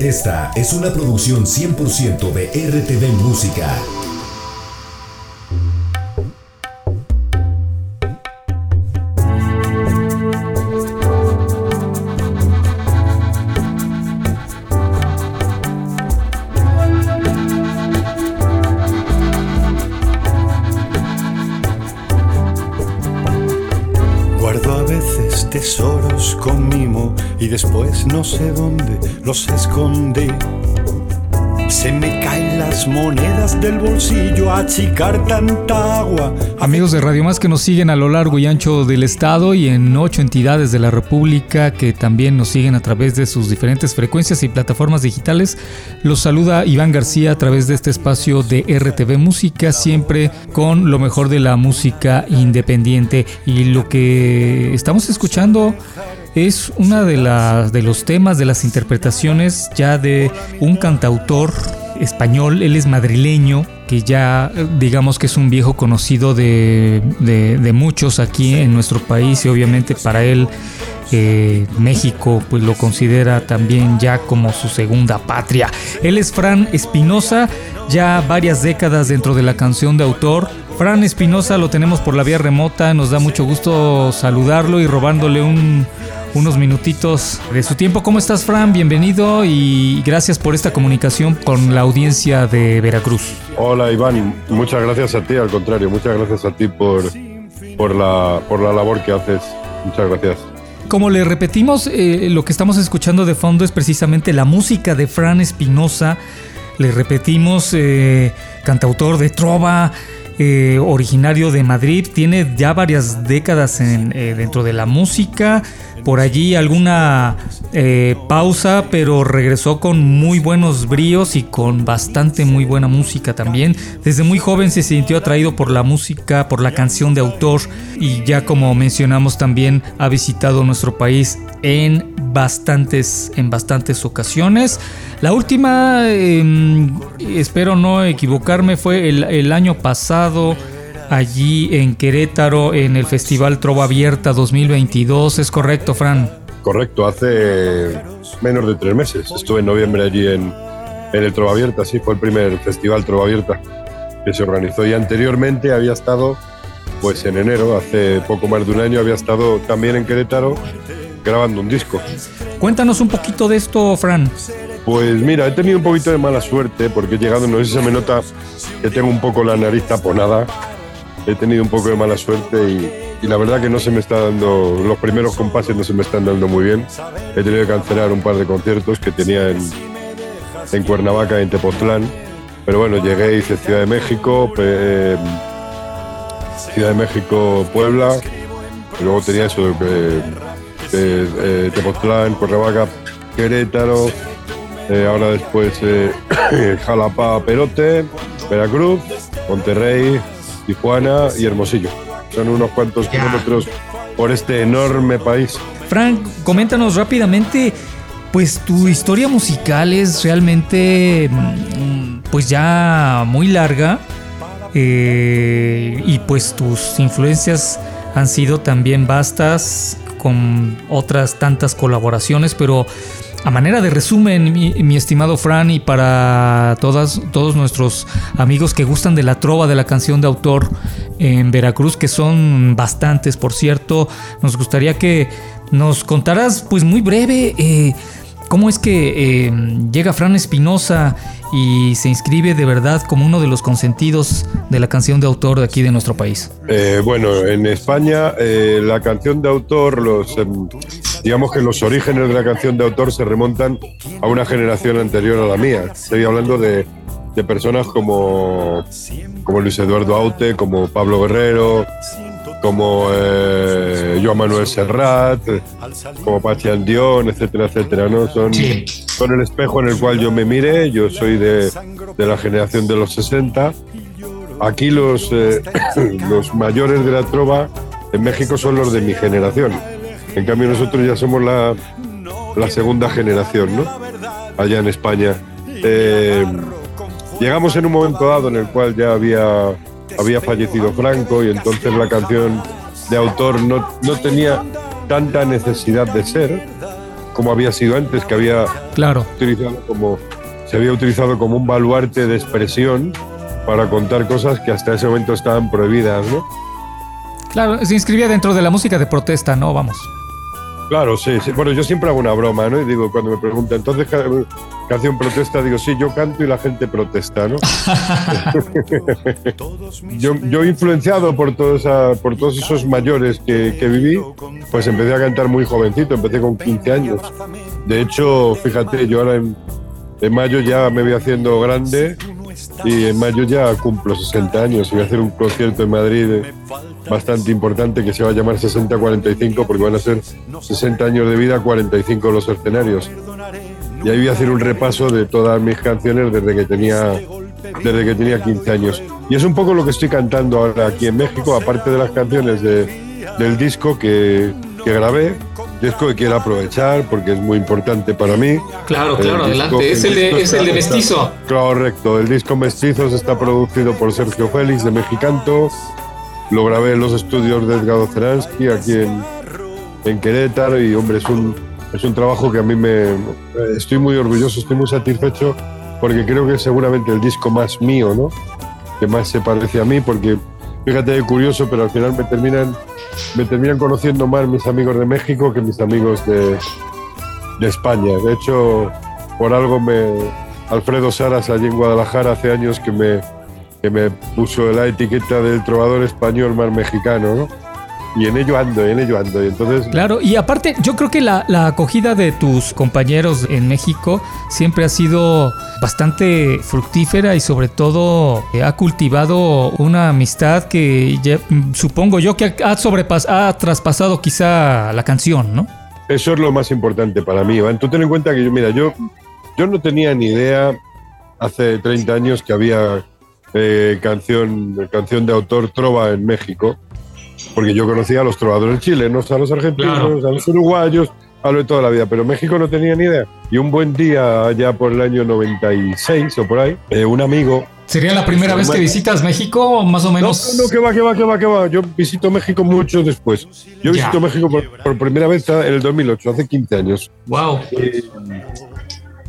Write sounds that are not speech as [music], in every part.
Esta es una producción 100% de RTV Música. Monedas del bolsillo achicar tanta agua. Amigos de Radio Más que nos siguen a lo largo y ancho del estado y en ocho entidades de la República que también nos siguen a través de sus diferentes frecuencias y plataformas digitales, los saluda Iván García a través de este espacio de RTV Música, siempre con lo mejor de la música independiente. Y lo que estamos escuchando es una de, las de los temas de las interpretaciones ya de un cantautor español, él es madrileño, que ya digamos que es un viejo conocido de, muchos aquí en nuestro país y obviamente para él eh, México pues lo considera también ya como su segunda patria. Él es Fran Espinosa, ya varias décadas dentro de la canción de autor. Fran Espinosa lo tenemos por la vía remota, nos da mucho gusto saludarlo y robándole un, unos minutitos de su tiempo. ¿Cómo estás, Fran? Bienvenido y gracias por esta comunicación con la audiencia de Veracruz. Hola, Iván. Muchas gracias a ti, al contrario, muchas gracias a ti por, por, la, por la labor que haces. Muchas gracias. Como le repetimos, eh, lo que estamos escuchando de fondo es precisamente la música de Fran Espinosa. Le repetimos, eh, cantautor de trova, eh, originario de Madrid, tiene ya varias décadas eh, dentro de la música, por allí alguna eh, pausa, pero regresó con muy buenos bríos y con bastante muy buena música también. Desde muy joven se sintió atraído por la música, por la canción de autor y ya como mencionamos también ha visitado nuestro país en bastantes, en bastantes ocasiones. La última, em, espero no equivocarme, fue el, año pasado allí en Querétaro en el Festival Trova Abierta 2022. ¿Es correcto, Fran? Correcto, hace menos de tres meses. Estuve en noviembre allí en, en el Trova Abierta, sí, fue el primer Festival Trova Abierta que se organizó. Y anteriormente había estado, pues en enero, hace poco más de un año, había estado también en Querétaro grabando un disco. Cuéntanos un poquito de esto, Fran. Pues mira, he tenido un poquito de mala suerte porque he llegado, no sé si se me nota que tengo un poco la nariz taponada. He tenido un poco de mala suerte y, la verdad que no se me está dando, los primeros compases no se me están dando muy bien. He tenido que cancelar un par de conciertos que tenía en, en Cuernavaca, en Tepoztlán. Pero bueno, llegué, hice Ciudad de México, Ciudad de México, Puebla. Y luego tenía eso, eh, eh, Tepoztlán, Cuernavaca, Querétaro, eh, ahora después eh, [coughs] Jalapa, Perote, Veracruz, Monterrey, Tijuana y Hermosillo. Son unos cuantos kilómetros por este enorme país. Frank, coméntanos rápidamente, pues tu historia musical es realmente mm, pues ya muy larga y pues tus influencias han sido también vastas con otras tantas colaboraciones, pero a manera de resumen, mi, estimado Fran, y para todos nuestros amigos que gustan de la trova de la canción de autor en Veracruz, que son bastantes, por cierto, nos gustaría que nos contaras, pues muy breve, eh, cómo es que eh, llega Fran Espinosa y se inscribe de verdad como uno de los consentidos de la canción de autor de aquí de nuestro país? Eh, bueno, en España eh, la canción de autor, los, em, digamos que los orígenes de la canción de autor se remontan a una generación anterior a la mía. Estoy hablando de, de personas como, como Luis Eduardo Aute, como Pablo Guerrero, como eh, Joan Manuel Serrat, como Pachi Dion, etcétera, etcétera, ¿no? Son, son el espejo en el cual yo me mire, yo soy de, de la generación de los 60. Aquí los, eh, [coughs] los mayores de la trova en México son los de mi generación. En cambio nosotros ya somos la, la segunda generación, ¿no? Allá en España. Eh, llegamos en un momento dado en el cual ya había había fallecido Franco y entonces la canción de autor no, no tenía tanta necesidad de ser como había sido antes, que había claro. utilizado como se había utilizado como un baluarte de expresión para contar cosas que hasta ese momento estaban prohibidas, ¿no? Claro, se inscribía dentro de la música de protesta, ¿no? Vamos. Claro, sí, sí. Bueno, yo siempre hago una broma, ¿no? Y digo, cuando me preguntan, entonces, canción protesta, digo, sí, yo canto y la gente protesta, ¿no? [laughs] yo, yo, influenciado por, por todos esos mayores que, que, viví, pues empecé a cantar muy jovencito, empecé con 15 años. De hecho, fíjate, yo ahora en, en mayo ya me voy haciendo grande y en mayo ya cumplo 60 años y voy a hacer un concierto en Madrid bastante importante que se va a llamar 60-45 porque van a ser 60 años de vida, 45 los escenarios. Y ahí voy a hacer un repaso de todas mis canciones desde que tenía, desde que tenía 15 años. Y es un poco lo que estoy cantando ahora aquí en México, aparte de las canciones de, del disco que, que grabé, disco que quiero aprovechar porque es muy importante para mí. Claro, claro, adelante. Es el, de, es el de Mestizo. correcto, el disco Mestizos está producido por Sergio Félix de Mexicanto. Lo grabé en los estudios de Edgardo Zeransky aquí en, en Querétaro y hombre, es un, es un trabajo que a mí me... Estoy muy orgulloso, estoy muy satisfecho porque creo que es seguramente el disco más mío, ¿no? Que más se parece a mí porque, fíjate, curioso, pero al final me terminan me terminan conociendo más mis amigos de México que mis amigos de, España. De hecho, por algo me Alfredo Saras allí en Guadalajara hace años que me, que me puso la etiqueta del trovador español más mexicano, ¿no? Y en ello ando, en ello ando. Y entonces... Claro, y aparte yo creo que la, acogida de tus compañeros en México siempre ha sido bastante fructífera y sobre todo eh, ha cultivado una amistad que mm, supongo yo que ha, sobrepas ha traspasado quizá la canción, ¿no? Eso es lo más importante para mí, Iván. Tú ten en cuenta que yo, mira, yo, yo no tenía ni idea hace 30 años que había eh, canción, canción de autor trova en México porque yo conocía a los trovadores chilenos, a los argentinos, a los uruguayos, a lo de toda la vida, pero México no tenía ni idea. Y un buen día, allá por el año 96 o por ahí, eh, un amigo. ¿Sería la primera vez que visitas México, más o menos? No, no, que va, que va, que va, que va. Yo visito México mucho después. Yo visito México por, primera vez en el 2008, hace 15 años. ¡Wow! Eh,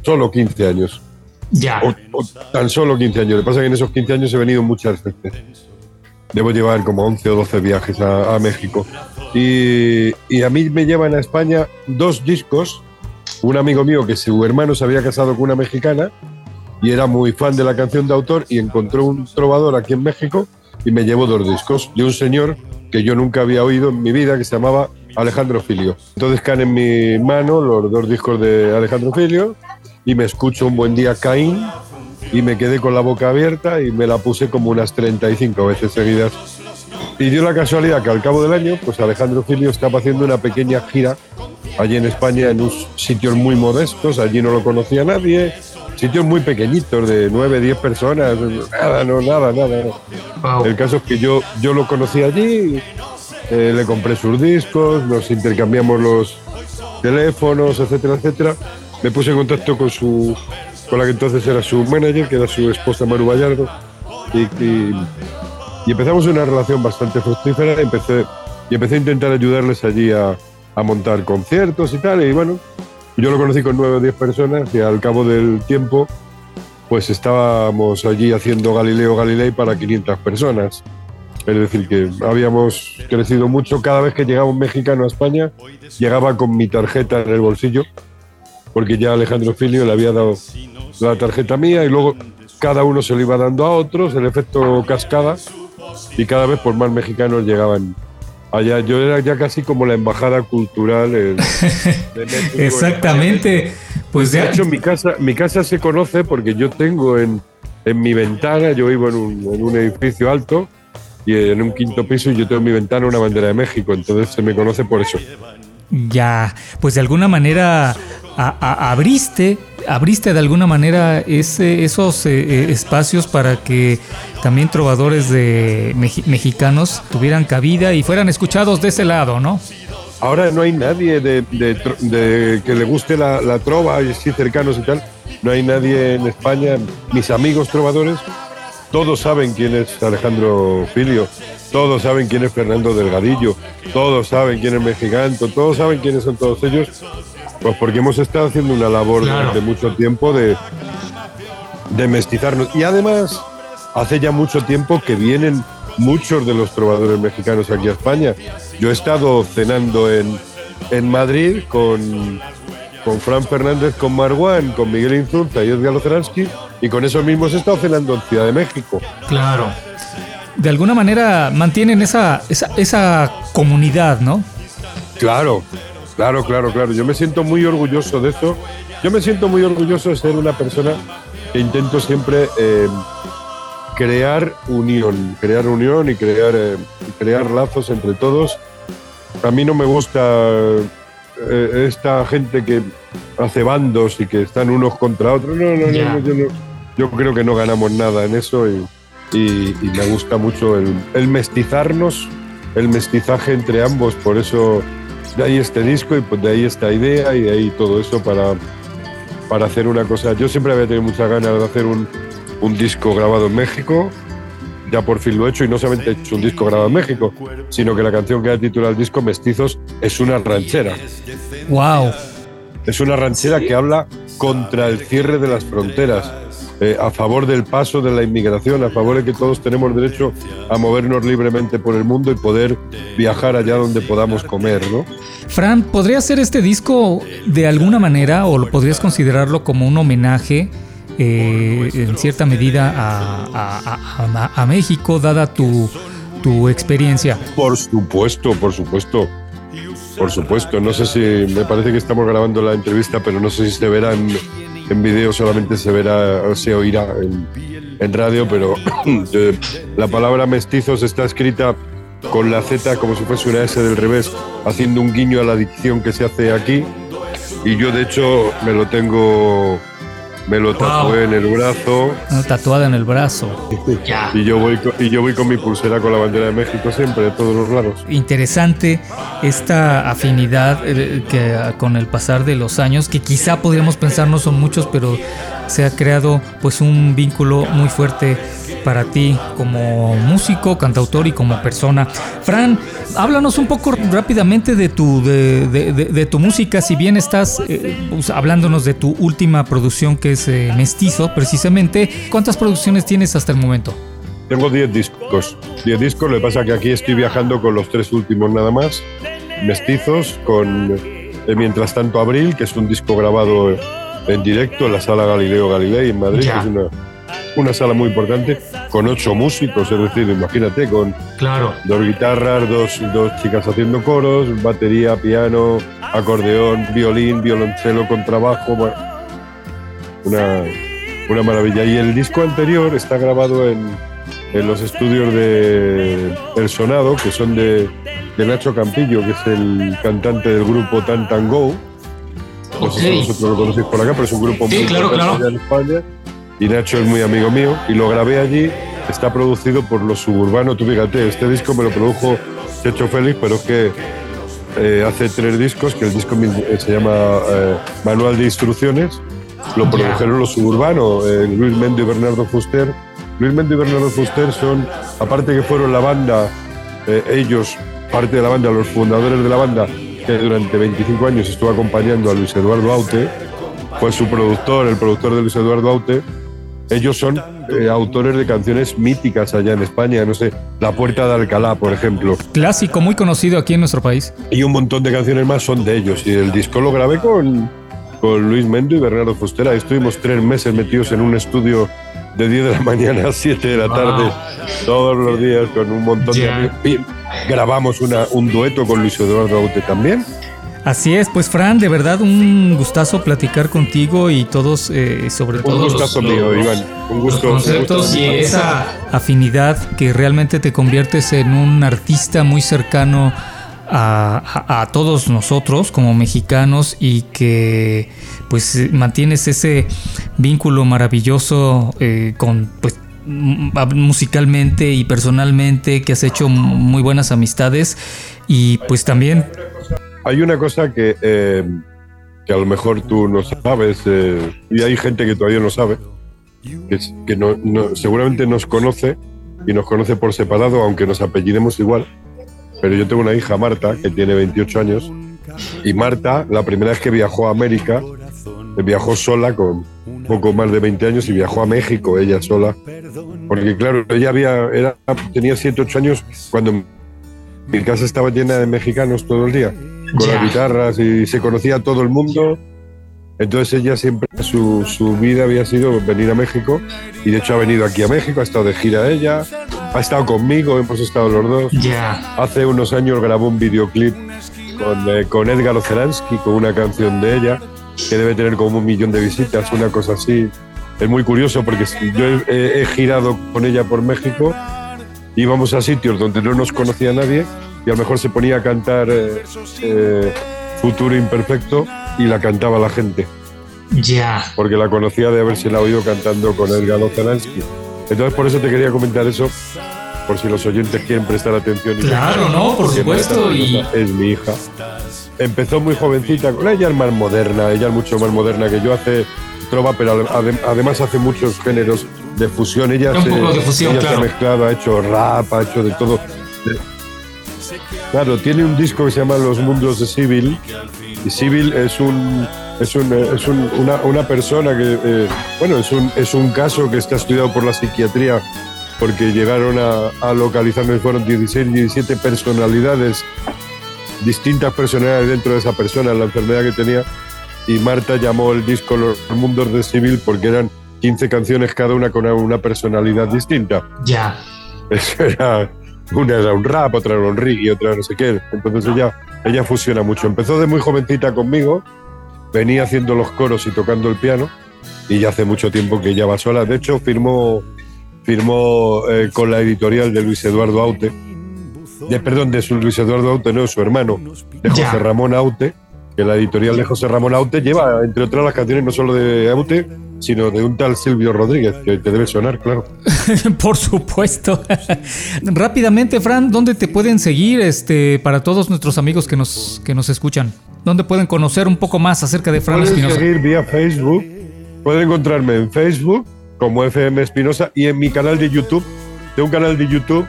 solo 15 años. Ya. O, tan solo 15 años. Lo que pasa es que en esos 15 años he venido muchas veces. Debo llevar como 11 o 12 viajes a, México. Y, y, a mí me llevan a España dos discos. Un amigo mío que su hermano se había casado con una mexicana y era muy fan de la canción de autor y encontró un trovador aquí en México y me llevó dos discos de un señor que yo nunca había oído en mi vida que se llamaba Alejandro Filio. Entonces caen en mi mano los dos discos de Alejandro Filio y me escucho un buen día Caín y me quedé con la boca abierta y me la puse como unas 35 veces seguidas. Y dio la casualidad que al cabo del año, pues Alejandro Filio estaba haciendo una pequeña gira allí en España en unos sitios muy modestos, allí no lo conocía nadie, sitios muy pequeñitos de 9, 10 personas, nada, no, nada, nada. El caso es que yo, yo lo conocí allí, eh, le compré sus discos, nos intercambiamos los teléfonos, etcétera, etcétera. Me puse en contacto con su con la que entonces era su manager, que era su esposa Maru Vallardo, y, empezamos una relación bastante fructífera y empecé, y empecé a intentar ayudarles allí a, montar conciertos y tal, y bueno, yo lo conocí con nueve o diez personas y al cabo del tiempo pues estábamos allí haciendo Galileo Galilei para 500 personas. Es decir, que habíamos crecido mucho. Cada vez que llegaba un mexicano a España, llegaba con mi tarjeta en el bolsillo, porque ya Alejandro Filio le había dado la tarjeta mía y luego cada uno se lo iba dando a otros, el efecto cascada, y cada vez por más mexicanos llegaban allá. Yo era ya casi como la embajada cultural. [laughs] de Exactamente. Pues de hecho, mi casa, mi casa se conoce porque yo tengo en, en mi ventana, yo vivo en un, en un edificio alto y en un quinto piso y yo tengo en mi ventana una bandera de México, entonces se me conoce por eso. Ya, pues de alguna manera abriste, abriste de alguna manera ese, esos eh, eh, espacios para que también trovadores de mexicanos tuvieran cabida y fueran escuchados de ese lado, ¿no? Ahora no hay nadie de, que le guste la, trova y así cercanos y tal. No hay nadie en España. Mis amigos trovadores, todos saben quién es Alejandro Filio, todos saben quién es Fernando Delgadillo, todos saben quién es Mexicanto, todos saben quiénes son todos ellos Pues porque hemos estado haciendo una labor durante mucho tiempo de, de mestizarnos. Y además, hace ya mucho tiempo que vienen muchos de los trovadores mexicanos aquí a España. Yo he estado cenando en, en Madrid con, con Fran Fernández, con Marwan, con Miguel Inzulta y Edgar Lozeransky, y con esos mismos he estado cenando en Ciudad de México. Claro. De alguna manera mantienen esa, esa, esa comunidad, ¿no? Claro, claro, claro, claro. Yo me siento muy orgulloso de eso. Yo me siento muy orgulloso de ser una persona que intento siempre eh, crear unión, crear unión y crear, eh, crear lazos entre todos. A mí no me gusta eh, esta gente que hace bandos y que están unos contra otros. No, no, no, yo, no, yo creo que no ganamos nada en eso y, y, y me gusta mucho el, el, mestizarnos, el mestizaje entre ambos. Por eso de ahí este disco y pues de ahí esta idea y de ahí todo eso para, para hacer una cosa. Yo siempre había tenido muchas ganas de hacer un, un disco grabado en México. Ya por fin lo he hecho y no solamente he hecho un disco grabado en México, sino que la canción que da título al disco, Mestizos, es una ranchera. ¡Wow! Es una ranchera que habla contra el cierre de las fronteras, eh, a favor del paso de la inmigración, a favor de que todos tenemos derecho a movernos libremente por el mundo y poder viajar allá donde podamos comer, ¿no? Fran, ¿podría ser este disco de alguna manera o podrías considerarlo como un homenaje? Eh, en cierta medida a, a, a, a, México, dada tu, tu experiencia. Por supuesto, por supuesto. Por supuesto, no sé si me parece que estamos grabando la entrevista, pero no sé si se verá en, video, solamente se verá se oirá en, en radio, pero [clears throat] la palabra mestizos está escrita con la Z como si fuese una S del revés, haciendo un guiño a la dicción que se hace aquí. Y yo, de hecho, me lo tengo me lo tatué wow. en el brazo. Tatuada en el brazo. [laughs] y, yo voy con, y yo voy con mi pulsera con la bandera de México siempre, de todos los lados. Interesante esta afinidad eh, que con el pasar de los años, que quizá podríamos pensar no son muchos, pero se ha creado pues un vínculo muy fuerte para ti como músico, cantautor y como persona. Fran, háblanos un poco rápidamente de tu, de, de, de, de tu música, si bien estás eh, hablándonos de tu última producción que es eh, Mestizo, precisamente. ¿Cuántas producciones tienes hasta el momento? Tengo 10 discos. 10 discos, lo que pasa que aquí estoy viajando con los tres últimos nada más. Mestizos, con eh, Mientras tanto Abril, que es un disco grabado en directo en la sala Galileo Galilei en Madrid, que es una, una sala muy importante, con ocho músicos, es decir, imagínate, con claro. dos guitarras, dos, dos chicas haciendo coros, batería, piano, acordeón, violín, violonchelo con trabajo, bueno, una, una maravilla. Y el disco anterior está grabado en, en los estudios de El Sonado, que son de, de, Nacho Campillo, que es el cantante del grupo Tantango. No okay. sé si vosotros lo conocéis por acá, pero es un grupo sí, muy claro, claro. en España y Nacho es muy amigo mío y lo grabé allí. Está producido por los suburbanos. Tú fíjate, este disco me lo produjo Checho Félix, pero es que eh, hace tres discos, que el disco se llama eh, Manual de Instrucciones. Lo produjeron los suburbanos, eh, Luis Mendo y Bernardo Fuster. Luis Mendo y Bernardo Fuster son, aparte que fueron la banda, eh, ellos, parte de la banda, los fundadores de la banda, que durante 25 años estuvo acompañando a Luis Eduardo Aute, fue su productor, el productor de Luis Eduardo Aute, ellos son eh, autores de canciones míticas allá en España, no sé, La Puerta de Alcalá, por ejemplo. Clásico, muy conocido aquí en nuestro país. Y un montón de canciones más son de ellos. Y el disco lo grabé con, con Luis Mendo y Bernardo Fustera. Estuvimos tres meses metidos en un estudio de 10 de la [laughs] mañana a 7 de la tarde, wow. todos los días, con un montón yeah. de... Grabamos una, un dueto con Luis Eduardo Aute también. Así es, pues Fran, de verdad un gustazo platicar contigo y todos, eh, sobre un todo. Un gustazo los, mío, Iván. Un gusto. Los conceptos un gusto. y esa afinidad que realmente te conviertes en un artista muy cercano a, a, a, todos nosotros como mexicanos y que pues mantienes ese vínculo maravilloso eh, con pues musicalmente y personalmente que has hecho muy buenas amistades y pues también hay una cosa que, eh, que a lo mejor tú no sabes eh, y hay gente que todavía no sabe, que, que seguramente nos conoce y nos conoce por separado, aunque nos apellidemos igual. Pero yo tengo una hija, Marta, que tiene 28 años Y Marta, la primera vez que viajó a América, viajó sola con poco más de 20 años y viajó a México ella sola. Porque claro, ella había, tenía 7, 8 años cuando mi casa estaba llena de mexicanos todo el día, con las guitarras y se conocía a todo el mundo. Entonces ella siempre, su, su, vida había sido venir a México y de hecho ha venido aquí a México, ha estado de gira ella, ha estado conmigo, hemos estado los dos. Hace unos años grabó un videoclip con, eh, con Edgar Oceransky, con una canción de ella, que debe tener como un millón de visitas, una cosa así. Es muy curioso porque yo he, he girado con ella por México, íbamos a sitios donde no nos conocía nadie y a lo mejor se ponía a cantar eh, eh, Futuro Imperfecto y la cantaba la gente. Ya. Porque la conocía de haberse la oído cantando con Edgar Lozanansky. Entonces por eso te quería comentar eso, por si los oyentes quieren prestar atención. Claro, no, por supuesto. Y... Es mi hija. Empezó muy jovencita, ella es más moderna, ella es mucho más moderna que yo, hace trova, pero además hace muchos géneros de fusión. Ella, Un se, poco de fusión, ella claro. se ha mezclado, ha hecho rap, ha hecho de todo. Claro, tiene un disco que se llama Los Mundos de Civil. Y Civil es un es, un, es un, una, una, persona que, eh, bueno, es un, es un caso que está estudiado por la psiquiatría porque llegaron a, a localizarme, fueron 16, 17 personalidades, distintas personalidades dentro de esa persona, la enfermedad que tenía. Y Marta llamó el disco Los Mundos de Civil porque eran 15 canciones cada una con una personalidad distinta. Ya. Eso era, una era un rap, otra era un reggae, otra no sé qué. Entonces ella, ella fusiona mucho. Empezó de muy jovencita conmigo, venía haciendo los coros y tocando el piano, y ya hace mucho tiempo que ella va sola. De hecho, firmó, firmó eh, con la editorial de Luis Eduardo Aute, de, perdón, de su Luis Eduardo Aute, no, su hermano, de José Ya. Ramón Aute, que la editorial de José Ramón Aute lleva, entre otras, las canciones no solo de Aute, sino de un tal Silvio Rodríguez, que te debe sonar, claro. [laughs] Por supuesto. [laughs] Rápidamente, Fran, ¿dónde te pueden seguir este, para todos nuestros amigos que nos, que nos escuchan? ¿Dónde pueden conocer un poco más acerca de Fran Pueden Espinosa? seguir vía Facebook. Pueden encontrarme en Facebook como FM Espinosa y en mi canal de YouTube. Tengo un canal de YouTube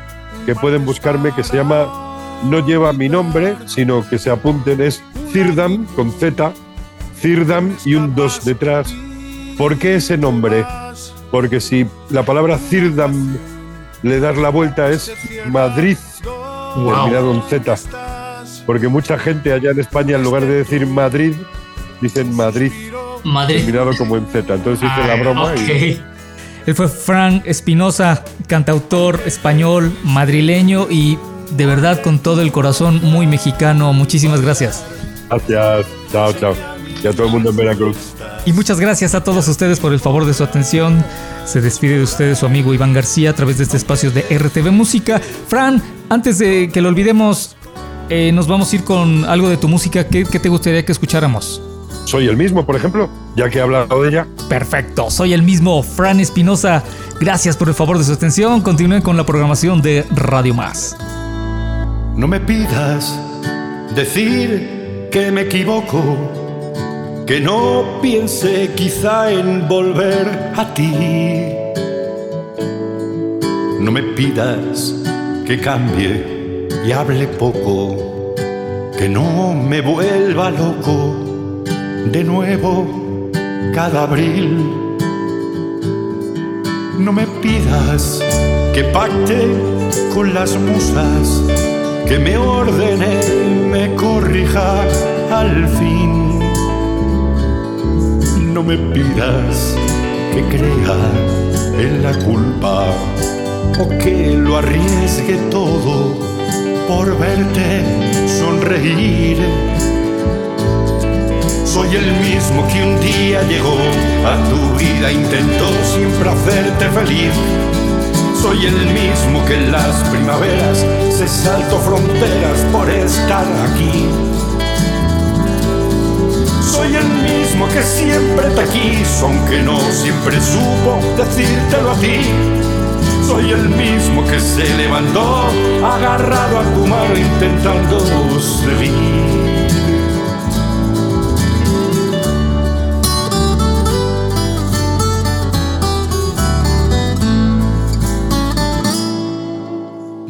que pueden buscarme que se llama No lleva mi nombre, sino que se apunten es Cirdam con Z, Cirdam y un 2 detrás. ¿Por qué ese nombre? Porque si la palabra Cirdam le das la vuelta es Madrid, Wow. terminado en Z. Porque mucha gente allá en España, en lugar de decir Madrid, dicen Madrid, Madrid. terminado como en Z. Entonces hice la Ah, broma ok. y Él fue Fran Espinosa, cantautor español, madrileño y de verdad con todo el corazón muy mexicano. Muchísimas gracias. gracias. Chao, chao. Y a todo el mundo en Veracruz. Y muchas gracias a todos ustedes por el favor de su atención. Se despide de ustedes su amigo Iván García a través de este espacio de RTV Música. Fran, antes de que lo olvidemos, eh, nos vamos a ir con algo de tu música. ¿Qué, qué te gustaría que escucháramos? Soy el mismo, por ejemplo, ya que he hablado de ella. Perfecto, soy el mismo Fran Espinosa. Gracias por el favor de su atención. Continúen con la programación de Radio Más. No me pidas decir que me equivoco, que no piense quizá en volver a ti. No me pidas que cambie y hable poco, que no me vuelva loco de nuevo cada abril. No me pidas que pacte con las musas, que me ordene, me corrija al fin. No me pidas que crea en la culpa o que lo arriesgue todo por verte sonreír. Soy el mismo que un día llegó a tu vida, intentó siempre hacerte feliz. Soy el mismo que en las primaveras se saltó fronteras por estar aquí. Soy el mismo que siempre te quiso, aunque no siempre supo decírtelo a ti. Soy el mismo que se levantó agarrado a tu intentando seguir.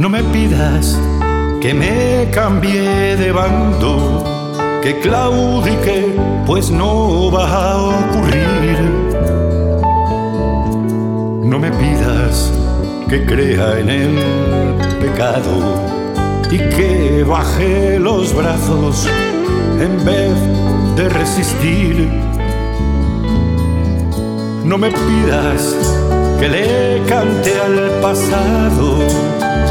No me pidas que me cambie de bando, que claudique, pues no va a ocurrir. No me pidas que crea en el pecado y que baje los brazos en vez de resistir. No me pidas que le cante al pasado,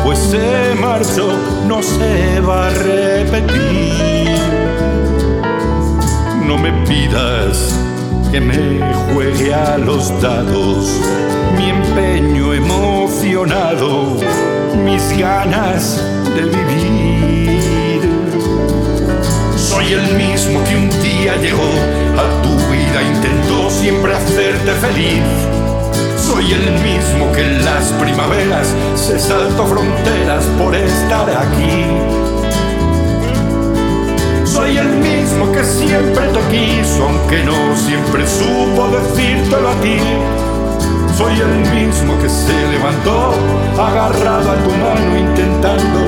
pues se marchó, no se va a repetir. No me pidas que me juegue a los dados mi empeño emocionado, mis ganas de vivir. Soy el mismo que un día llegó a tu vida, intentó siempre hacerte feliz. Soy el mismo que en las primaveras se saltó fronteras por estar aquí. Soy el mismo que siempre te quiso, aunque no siempre supo decírtelo a ti. Soy el mismo que se levantó, agarrado a tu mano, intentando